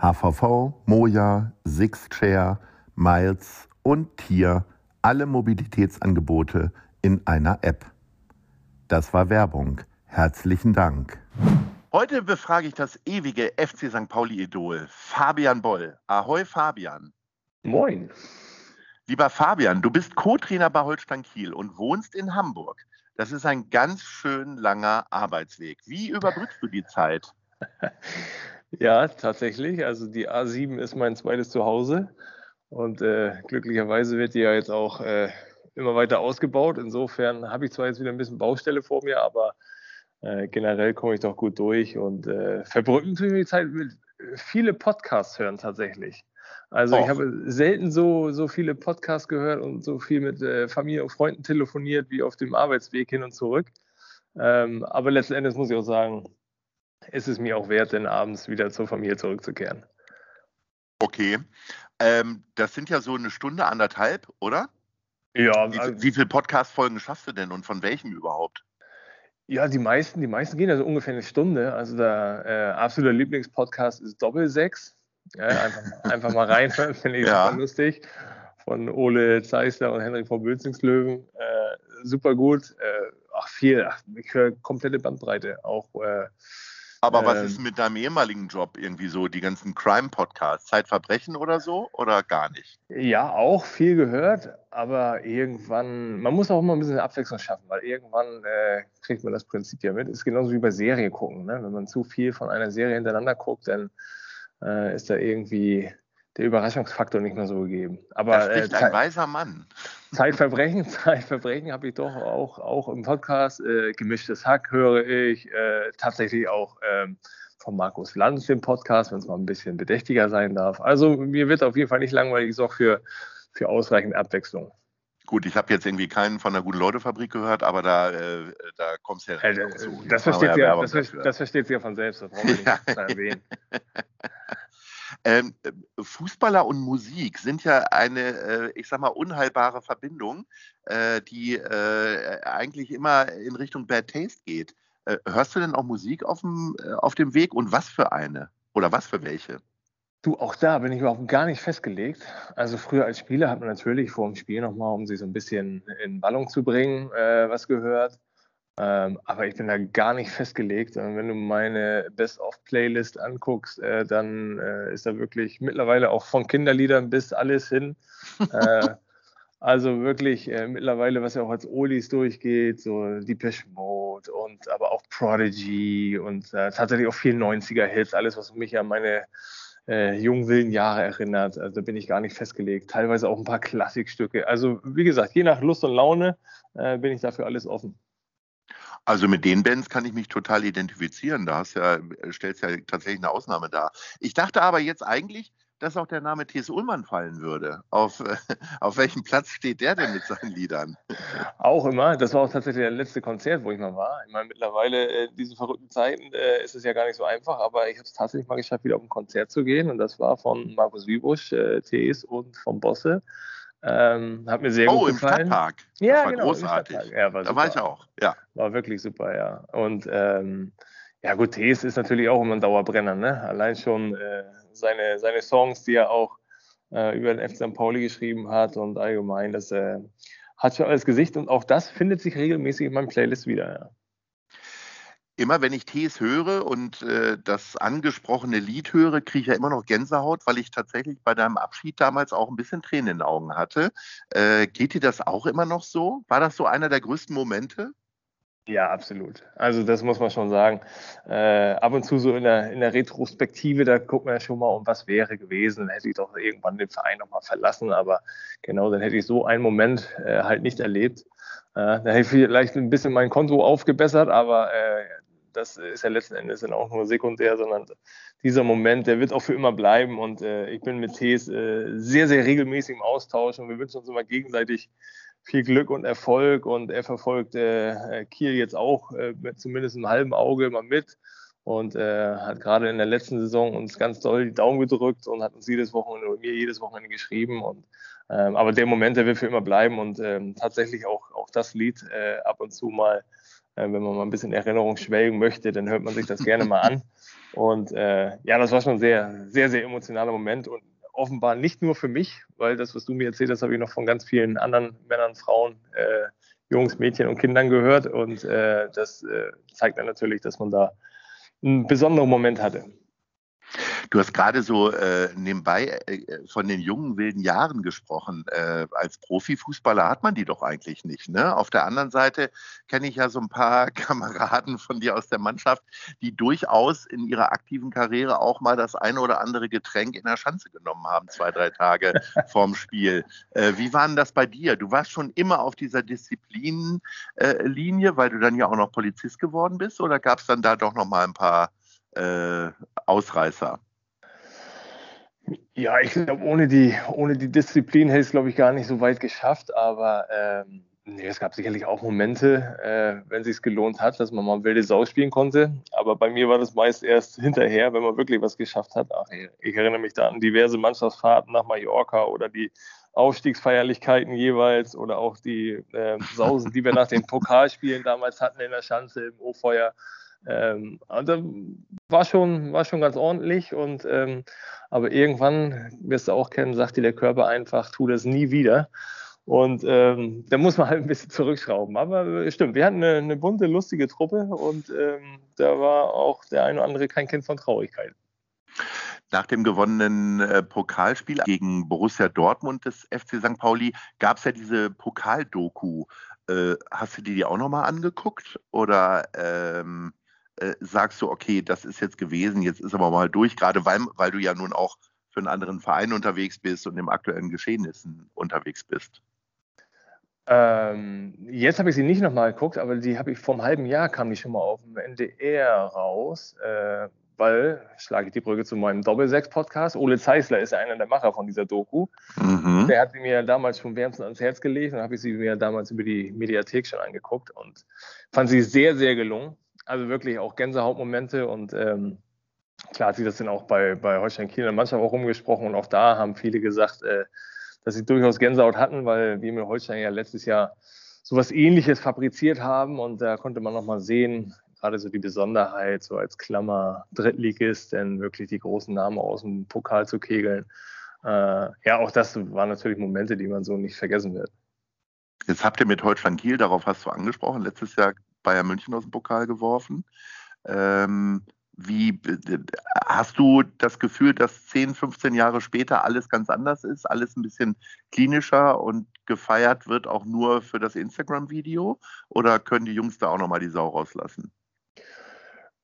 HVV, Moja, Sixchair, Miles und Tier, alle Mobilitätsangebote in einer App. Das war Werbung. Herzlichen Dank. Heute befrage ich das ewige FC St. Pauli-Idol, Fabian Boll. Ahoi, Fabian. Moin. Lieber Fabian, du bist Co-Trainer bei Holstein Kiel und wohnst in Hamburg. Das ist ein ganz schön langer Arbeitsweg. Wie überbrückst du die Zeit? Ja, tatsächlich. Also die A7 ist mein zweites Zuhause und äh, glücklicherweise wird die ja jetzt auch äh, immer weiter ausgebaut. Insofern habe ich zwar jetzt wieder ein bisschen Baustelle vor mir, aber äh, generell komme ich doch gut durch und äh, verbrücken mir die Zeit mit viele Podcasts hören tatsächlich. Also Och. ich habe selten so, so viele Podcasts gehört und so viel mit äh, Familie und Freunden telefoniert wie auf dem Arbeitsweg hin und zurück. Ähm, aber letzten Endes muss ich auch sagen, ist es mir auch wert, dann abends wieder zur Familie zurückzukehren. Okay. Ähm, das sind ja so eine Stunde, anderthalb, oder? Ja. Wie, also, wie viele Podcast-Folgen schaffst du denn und von welchem überhaupt? Ja, die meisten, die meisten gehen also ungefähr eine Stunde. Also der äh, absolute Lieblingspodcast ist Doppelsechs. Ja, einfach, einfach mal reinhören, finde ich ja. super lustig. Von Ole Zeisler und Henrik von Bülzingslöwen. Äh, super gut. Äh, ach, viel. Ach, ich höre komplette Bandbreite. Auch aber was ähm, ist mit deinem ehemaligen Job irgendwie so, die ganzen Crime-Podcasts, Zeitverbrechen oder so oder gar nicht? Ja, auch viel gehört, aber irgendwann, man muss auch immer ein bisschen Abwechslung schaffen, weil irgendwann äh, kriegt man das Prinzip ja mit. Ist genauso wie bei Serie gucken. Ne? Wenn man zu viel von einer Serie hintereinander guckt, dann äh, ist da irgendwie der Überraschungsfaktor nicht mehr so gegeben. Aber da spricht äh, ein weiser Mann. Zeitverbrechen, Zeitverbrechen habe ich doch auch, auch im Podcast. Äh, Gemischtes Hack höre ich. Äh, tatsächlich auch ähm, von Markus Lanz den Podcast, wenn es mal ein bisschen bedächtiger sein darf. Also mir wird auf jeden Fall nicht langweilig, ist auch für, für ausreichend Abwechslung. Gut, ich habe jetzt irgendwie keinen von der Gute-Leute-Fabrik gehört, aber da, äh, da kommst du ja äh, zu. Das versteht, ja, das, das versteht sie ja von selbst, das brauchen wir nicht ja. erwähnen. Ähm, äh, Fußballer und Musik sind ja eine, äh, ich sag mal, unheilbare Verbindung, äh, die äh, eigentlich immer in Richtung Bad Taste geht. Äh, hörst du denn auch Musik auf dem, äh, auf dem Weg und was für eine? Oder was für welche? Du, auch da bin ich überhaupt gar nicht festgelegt. Also früher als Spieler hat man natürlich vor dem Spiel nochmal, um sich so ein bisschen in Ballung zu bringen, was gehört. Ähm, aber ich bin da gar nicht festgelegt. Und wenn du meine Best-of-Playlist anguckst, äh, dann äh, ist da wirklich mittlerweile auch von Kinderliedern bis alles hin. äh, also wirklich äh, mittlerweile, was ja auch als Olis durchgeht, so Depeche Mode und aber auch Prodigy und äh, tatsächlich auch viel 90er-Hits, alles, was mich an meine äh, jungen, wilden Jahre erinnert. Also da bin ich gar nicht festgelegt. Teilweise auch ein paar Klassikstücke. Also wie gesagt, je nach Lust und Laune äh, bin ich dafür alles offen. Also mit den Bands kann ich mich total identifizieren. Da hast ja, stellst ja tatsächlich eine Ausnahme dar. Ich dachte aber jetzt eigentlich, dass auch der Name T.S. Ullmann fallen würde. Auf, auf welchem Platz steht der denn mit seinen Liedern? Auch immer. Das war auch tatsächlich der letzte Konzert, wo ich mal war. Ich meine, mittlerweile in äh, diesen verrückten Zeiten äh, ist es ja gar nicht so einfach, aber ich habe es tatsächlich mal geschafft, wieder auf ein Konzert zu gehen. Und das war von Markus Wiebusch, äh, T.S. und von Bosse. Ähm, hat mir sehr oh, gut gefallen. Oh, im Stadtpark. Ja, das war genau, großartig. Ja, war da war ich auch, ja. War wirklich super, ja. Und ähm, ja gut, Tees ist natürlich auch immer ein Dauerbrenner, ne? Allein schon äh, seine, seine Songs, die er auch äh, über den FC St. Pauli geschrieben hat und allgemein, das äh, hat schon alles Gesicht und auch das findet sich regelmäßig in meinem Playlist wieder, ja immer wenn ich Tees höre und äh, das angesprochene Lied höre, kriege ich ja immer noch Gänsehaut, weil ich tatsächlich bei deinem Abschied damals auch ein bisschen Tränen in den Augen hatte. Äh, geht dir das auch immer noch so? War das so einer der größten Momente? Ja, absolut. Also das muss man schon sagen. Äh, ab und zu so in der, in der Retrospektive, da guckt man ja schon mal, um was wäre gewesen. Dann hätte ich doch irgendwann den Verein nochmal verlassen, aber genau, dann hätte ich so einen Moment äh, halt nicht erlebt. Äh, dann hätte ich vielleicht ein bisschen mein Konto aufgebessert, aber äh, das ist ja letzten Endes dann auch nur sekundär, sondern dieser Moment, der wird auch für immer bleiben. Und äh, ich bin mit Tees äh, sehr, sehr regelmäßig im Austausch. Und wir wünschen uns immer gegenseitig viel Glück und Erfolg. Und er verfolgt äh, Kiel jetzt auch äh, mit zumindest einem halben Auge immer mit. Und äh, hat gerade in der letzten Saison uns ganz doll die Daumen gedrückt und hat uns jedes Wochenende mir jedes Wochenende geschrieben. Und ähm, aber der Moment, der wird für immer bleiben. Und ähm, tatsächlich auch, auch das Lied äh, ab und zu mal, äh, wenn man mal ein bisschen Erinnerung schwelgen möchte, dann hört man sich das gerne mal an und äh, ja, das war schon ein sehr, sehr, sehr emotionaler Moment und offenbar nicht nur für mich, weil das, was du mir erzählt hast, habe ich noch von ganz vielen anderen Männern, Frauen, äh, Jungs, Mädchen und Kindern gehört. Und äh, das äh, zeigt dann natürlich, dass man da einen besonderen Moment hatte. Du hast gerade so äh, nebenbei äh, von den jungen wilden Jahren gesprochen. Äh, als Profifußballer hat man die doch eigentlich nicht. Ne? Auf der anderen Seite kenne ich ja so ein paar Kameraden von dir aus der Mannschaft, die durchaus in ihrer aktiven Karriere auch mal das eine oder andere Getränk in der Schanze genommen haben, zwei, drei Tage vorm Spiel. Äh, wie war denn das bei dir? Du warst schon immer auf dieser Disziplinlinie, äh, weil du dann ja auch noch Polizist geworden bist, oder gab es dann da doch noch mal ein paar äh, Ausreißer? Ja, ich glaube, ohne die, ohne die Disziplin hätte ich es, glaube ich, gar nicht so weit geschafft. Aber ähm, nee, es gab sicherlich auch Momente, äh, wenn es sich gelohnt hat, dass man mal wilde Sau spielen konnte. Aber bei mir war das meist erst hinterher, wenn man wirklich was geschafft hat. Ach, ich erinnere mich da an diverse Mannschaftsfahrten nach Mallorca oder die Aufstiegsfeierlichkeiten jeweils oder auch die äh, Sausen, die wir nach den Pokalspielen damals hatten in der Schanze im O-Feuer. Ähm, also war schon, war schon ganz ordentlich und ähm, aber irgendwann, wirst du auch kennen, sagt dir der Körper einfach, tu das nie wieder. Und ähm, da muss man halt ein bisschen zurückschrauben. Aber äh, stimmt, wir hatten eine, eine bunte, lustige Truppe und ähm, da war auch der eine oder andere kein Kind von Traurigkeit. Nach dem gewonnenen äh, Pokalspiel gegen Borussia Dortmund des FC St. Pauli gab es ja diese Pokaldoku. Äh, hast du die auch nochmal angeguckt? Oder ähm, äh, sagst du, okay, das ist jetzt gewesen, jetzt ist aber mal durch, gerade weil, weil du ja nun auch für einen anderen Verein unterwegs bist und im aktuellen Geschehnissen unterwegs bist? Ähm, jetzt habe ich sie nicht nochmal geguckt, aber die habe ich vor einem halben Jahr kam die schon mal auf dem NDR raus, äh, weil, schlage ich die Brücke zu meinem Doppelsechs-Podcast, Ole Zeisler ist einer der Macher von dieser Doku. Mhm. Der hat sie mir damals schon wärmstens ans Herz gelegt und habe ich sie mir damals über die Mediathek schon angeguckt und fand sie sehr, sehr gelungen also wirklich auch Gänsehautmomente und ähm, klar hat sich das dann auch bei, bei Holstein Kiel in der Mannschaft auch rumgesprochen und auch da haben viele gesagt, äh, dass sie durchaus Gänsehaut hatten, weil wir mit Holstein ja letztes Jahr sowas ähnliches fabriziert haben und da konnte man nochmal sehen, gerade so die Besonderheit, so als Klammer Drittligist, denn wirklich die großen Namen aus dem Pokal zu kegeln. Äh, ja, auch das waren natürlich Momente, die man so nicht vergessen wird. Jetzt habt ihr mit Holstein Kiel, darauf hast du angesprochen, letztes Jahr Bayern München aus dem Pokal geworfen. Ähm, wie hast du das Gefühl, dass 10, 15 Jahre später alles ganz anders ist, alles ein bisschen klinischer und gefeiert wird auch nur für das Instagram-Video? Oder können die Jungs da auch nochmal die Sau rauslassen?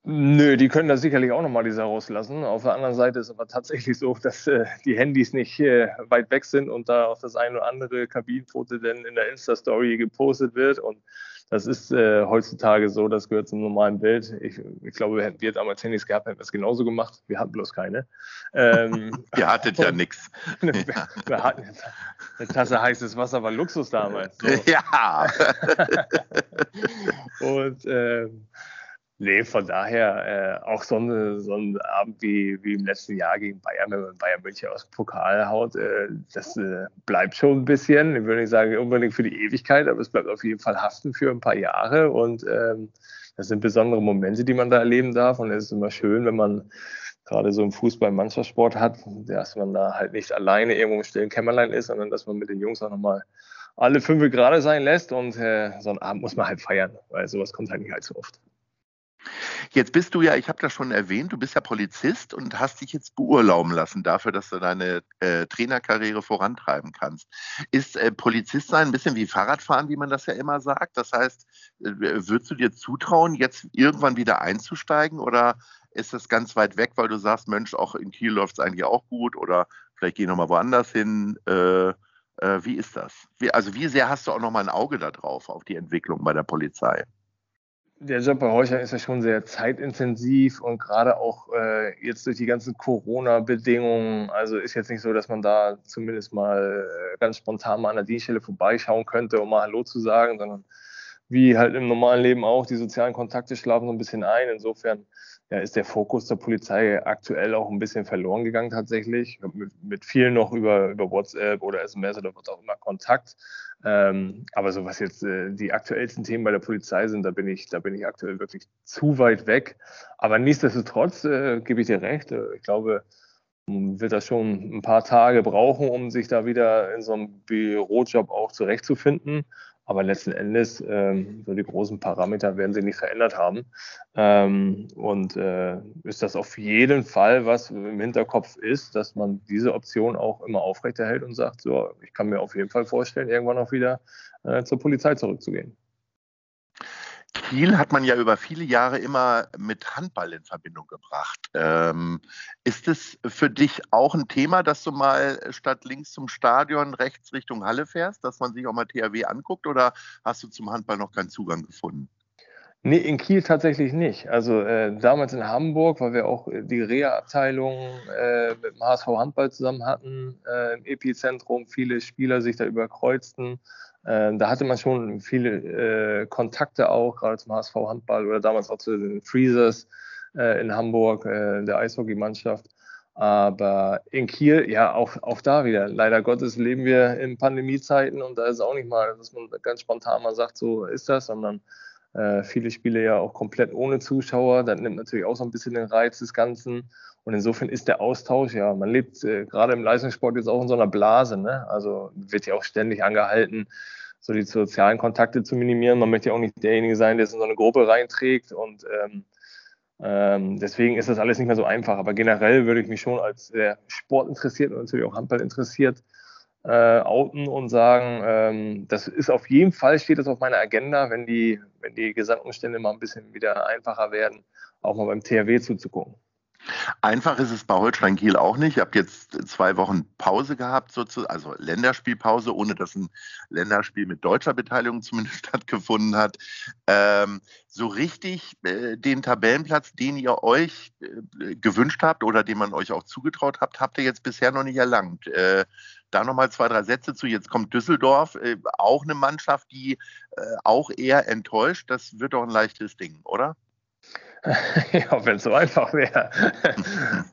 Nö, die können da sicherlich auch nochmal die Sau rauslassen. Auf der anderen Seite ist aber tatsächlich so, dass äh, die Handys nicht äh, weit weg sind und da auch das ein oder andere Kabinenfoto dann in der Insta-Story gepostet wird. Und das ist äh, heutzutage so, das gehört zum normalen Bild. Ich, ich glaube, hätten wir damals Handys gehabt, hätten wir es genauso gemacht. Wir hatten bloß keine. Ähm, Ihr hattet ja nichts. wir, wir hatten eine Tasse heißes Wasser war Luxus damals. So. Ja. und ähm, Nee, von daher äh, auch so, eine, so ein Abend wie, wie im letzten Jahr gegen Bayern, wenn man Bayern München aus dem Pokal haut, äh, das äh, bleibt schon ein bisschen. Ich würde nicht sagen unbedingt für die Ewigkeit, aber es bleibt auf jeden Fall haften für ein paar Jahre. Und ähm, das sind besondere Momente, die man da erleben darf. Und es ist immer schön, wenn man gerade so im Fußball Mannschaftssport hat, dass man da halt nicht alleine irgendwo im stillen Kämmerlein ist, sondern dass man mit den Jungs auch nochmal alle fünf gerade sein lässt. Und äh, so einen Abend muss man halt feiern, weil sowas kommt halt nicht allzu oft. Jetzt bist du ja, ich habe das schon erwähnt, du bist ja Polizist und hast dich jetzt beurlauben lassen dafür, dass du deine äh, Trainerkarriere vorantreiben kannst. Ist äh, Polizist sein ein bisschen wie Fahrradfahren, wie man das ja immer sagt? Das heißt, äh, würdest du dir zutrauen, jetzt irgendwann wieder einzusteigen oder ist das ganz weit weg, weil du sagst, Mensch, auch in Kiel läuft es eigentlich auch gut oder vielleicht geh noch mal woanders hin? Äh, äh, wie ist das? Wie, also wie sehr hast du auch noch mal ein Auge darauf, auf die Entwicklung bei der Polizei? Der Job bei Heuchern ist ja schon sehr zeitintensiv und gerade auch äh, jetzt durch die ganzen Corona-Bedingungen, also ist jetzt nicht so, dass man da zumindest mal äh, ganz spontan mal an der Dienststelle vorbeischauen könnte, um mal Hallo zu sagen, sondern wie halt im normalen Leben auch, die sozialen Kontakte schlafen so ein bisschen ein. Insofern ja, ist der Fokus der Polizei aktuell auch ein bisschen verloren gegangen tatsächlich. Mit, mit vielen noch über, über WhatsApp oder SMS oder was auch immer Kontakt. Ähm, aber so was jetzt äh, die aktuellsten Themen bei der Polizei sind, da bin ich, da bin ich aktuell wirklich zu weit weg. Aber nichtsdestotrotz äh, gebe ich dir recht. Äh, ich glaube, man wird das schon ein paar Tage brauchen, um sich da wieder in so einem Bürojob auch zurechtzufinden. Aber letzten Endes, ähm, so die großen Parameter werden sie nicht verändert haben. Ähm, und äh, ist das auf jeden Fall, was im Hinterkopf ist, dass man diese Option auch immer aufrechterhält und sagt, so, ich kann mir auf jeden Fall vorstellen, irgendwann auch wieder äh, zur Polizei zurückzugehen. Kiel hat man ja über viele Jahre immer mit Handball in Verbindung gebracht. Ähm, ist es für dich auch ein Thema, dass du mal statt links zum Stadion rechts Richtung Halle fährst, dass man sich auch mal THW anguckt oder hast du zum Handball noch keinen Zugang gefunden? Nee, in Kiel tatsächlich nicht. Also äh, damals in Hamburg, weil wir auch die Reha-Abteilung äh, mit dem HSV Handball zusammen hatten, äh, im Epizentrum, viele Spieler sich da überkreuzten. Äh, da hatte man schon viele äh, Kontakte auch, gerade zum HSV Handball oder damals auch zu den Freezers äh, in Hamburg, äh, der Eishockeymannschaft. Aber in Kiel, ja, auch, auch da wieder. Leider Gottes leben wir in Pandemiezeiten und da ist auch nicht mal, dass man ganz spontan mal sagt, so ist das, sondern äh, viele Spiele ja auch komplett ohne Zuschauer. Das nimmt natürlich auch so ein bisschen den Reiz des Ganzen. Und insofern ist der Austausch, ja, man lebt äh, gerade im Leistungssport jetzt auch in so einer Blase. Ne? Also wird ja auch ständig angehalten, so die sozialen Kontakte zu minimieren. Man möchte ja auch nicht derjenige sein, der es in so eine Gruppe reinträgt. Und ähm, ähm, deswegen ist das alles nicht mehr so einfach. Aber generell würde ich mich schon als sehr sportinteressiert und natürlich auch Handball interessiert äh, outen und sagen, ähm, das ist auf jeden Fall, steht das auf meiner Agenda, wenn die, wenn die Gesamtumstände mal ein bisschen wieder einfacher werden, auch mal beim THW zuzugucken. Einfach ist es bei Holstein Kiel auch nicht. Ihr habt jetzt zwei Wochen Pause gehabt, sozusagen, also Länderspielpause, ohne dass ein Länderspiel mit deutscher Beteiligung zumindest stattgefunden hat. Ähm, so richtig äh, den Tabellenplatz, den ihr euch äh, gewünscht habt oder den man euch auch zugetraut habt, habt ihr jetzt bisher noch nicht erlangt. Äh, da nochmal zwei, drei Sätze zu. Jetzt kommt Düsseldorf, äh, auch eine Mannschaft, die äh, auch eher enttäuscht. Das wird doch ein leichtes Ding, oder? ja, wenn es so einfach wäre.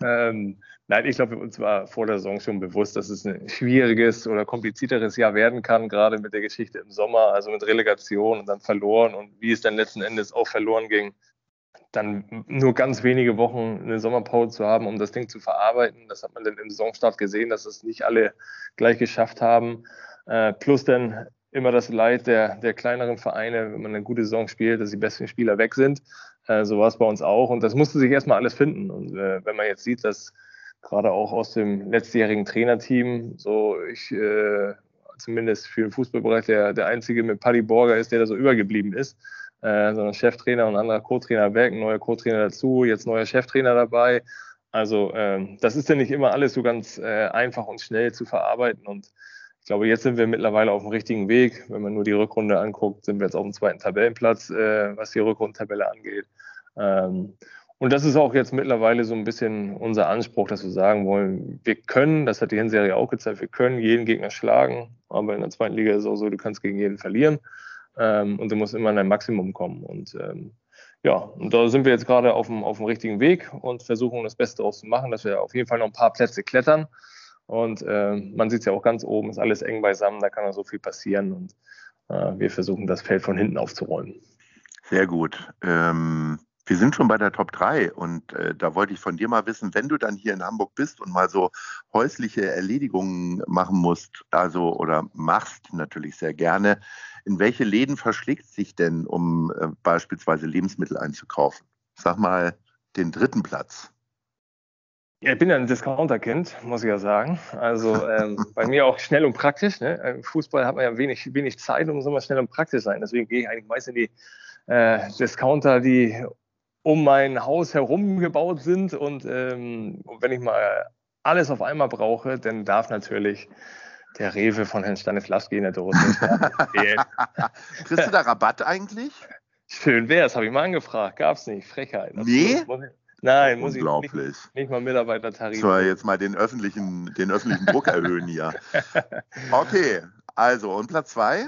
ähm, nein, ich glaube, uns war vor der Saison schon bewusst, dass es ein schwieriges oder komplizierteres Jahr werden kann, gerade mit der Geschichte im Sommer, also mit Relegation und dann verloren und wie es dann letzten Endes auch verloren ging. Dann nur ganz wenige Wochen eine Sommerpause zu haben, um das Ding zu verarbeiten. Das hat man dann im Saisonstart gesehen, dass es nicht alle gleich geschafft haben. Äh, plus dann immer das Leid der, der kleineren Vereine, wenn man eine gute Saison spielt, dass die besten Spieler weg sind. Äh, so war es bei uns auch. Und das musste sich erstmal alles finden. Und äh, wenn man jetzt sieht, dass gerade auch aus dem letztjährigen Trainerteam, so ich äh, zumindest für den Fußballbereich der, der einzige mit Paddy Borger ist, der da so übergeblieben ist, äh, sondern Cheftrainer und anderer Co-Trainer weg, neuer Co-Trainer dazu, jetzt neuer Cheftrainer dabei. Also ähm, das ist ja nicht immer alles so ganz äh, einfach und schnell zu verarbeiten und ich glaube, jetzt sind wir mittlerweile auf dem richtigen Weg. Wenn man nur die Rückrunde anguckt, sind wir jetzt auf dem zweiten Tabellenplatz, äh, was die Rückrundentabelle angeht. Ähm, und das ist auch jetzt mittlerweile so ein bisschen unser Anspruch, dass wir sagen wollen, wir können, das hat die Hinserie auch gezeigt, wir können jeden Gegner schlagen, aber in der zweiten Liga ist es auch so, du kannst gegen jeden verlieren ähm, und du musst immer an dein Maximum kommen. Und ähm, ja, und da sind wir jetzt gerade auf dem, auf dem richtigen Weg und versuchen das Beste daraus zu machen, dass wir auf jeden Fall noch ein paar Plätze klettern. Und äh, man sieht es ja auch ganz oben, ist alles eng beisammen, da kann noch so viel passieren. Und äh, wir versuchen das Feld von hinten aufzuräumen. Sehr gut. Ähm, wir sind schon bei der Top 3 und äh, da wollte ich von dir mal wissen, wenn du dann hier in Hamburg bist und mal so häusliche Erledigungen machen musst, also oder machst natürlich sehr gerne, in welche Läden verschlägt sich denn, um äh, beispielsweise Lebensmittel einzukaufen? sag mal, den dritten Platz? Ja, ich bin ja ein Discounter-Kind, muss ich ja sagen. Also ähm, bei mir auch schnell und praktisch. Ne? Im Fußball hat man ja wenig, wenig Zeit, um so mal schnell und praktisch sein. Deswegen gehe ich eigentlich meist in die äh, Discounter, die um mein Haus herum gebaut sind. Und ähm, wenn ich mal alles auf einmal brauche, dann darf natürlich der Rewe von Herrn Stanislavski in der Dose. Kriegst du da Rabatt eigentlich? Schön wär's, habe ich mal angefragt. Gab's nicht. Frechheit. Das Nee? muss ich- Nein, muss ich Unglaublich. nicht, nicht mal Mitarbeitertarif. So, jetzt mal den öffentlichen, den öffentlichen Druck erhöhen hier. Okay, also und Platz zwei?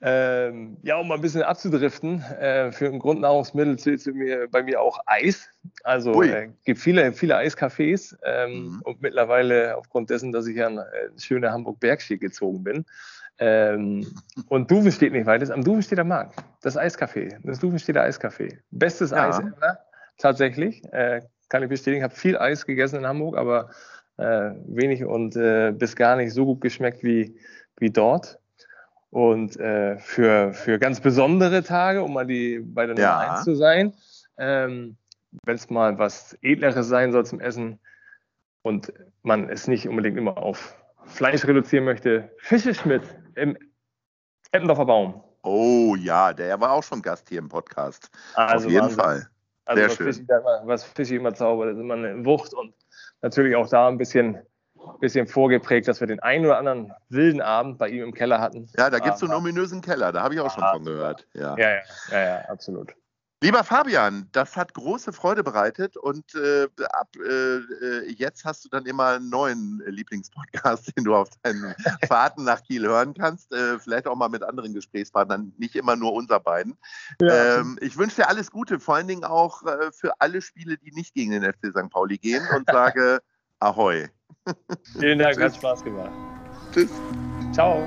Ähm, ja, um mal ein bisschen abzudriften, äh, für ein Grundnahrungsmittel zählt mir, bei mir auch Eis. Also Ui. äh, gibt viele, viele Eiscafés ähm, Mhm. und mittlerweile aufgrund dessen, dass ich ja in äh, schöne Hamburg-Bergschied gezogen bin. Ähm, und Duven steht nicht weit, am Duven steht der Markt, das Eiscafé, das Duven steht der Eiscafé. Bestes Ja. Eis ever, tatsächlich, äh, kann ich bestätigen, habe viel Eis gegessen in Hamburg, aber äh, wenig und äh, bis gar nicht so gut geschmeckt wie, wie dort. Und äh, für, für ganz besondere Tage, um mal die bei der Nummer Ja. 1 zu sein, ähm, wenn es mal was Edleres sein soll zum Essen und man es nicht unbedingt immer auf Fleisch reduzieren möchte, Fische Schmidt im Eppendorfer Baum. Oh ja, der war auch schon Gast hier im Podcast. Also Auf jeden Wahnsinn. Fall. Also Sehr was schön. Fischi, immer, was Fischi immer zaubert, ist immer eine Wucht und natürlich auch da ein bisschen, bisschen vorgeprägt, dass wir den einen oder anderen wilden Abend bei ihm im Keller hatten. Ja, da gibt es so einen Aber- ominösen Keller, da habe ich auch schon Ah, von gehört. Ja. Ja, ja, ja, ja, absolut. Lieber Fabian, das hat große Freude bereitet und äh, ab äh, äh, jetzt hast du dann immer einen neuen Lieblingspodcast, den du auf deinen Fahrten nach Kiel hören kannst. Äh, vielleicht auch mal mit anderen Gesprächspartnern, nicht immer nur unser beiden. ähm, ich wünsche dir alles Gute, vor allen Dingen auch äh, für alle Spiele, die nicht gegen den FC St. Pauli gehen und sage Ahoi. Vielen Dank, hat Spaß gemacht. Tschüss. Ciao.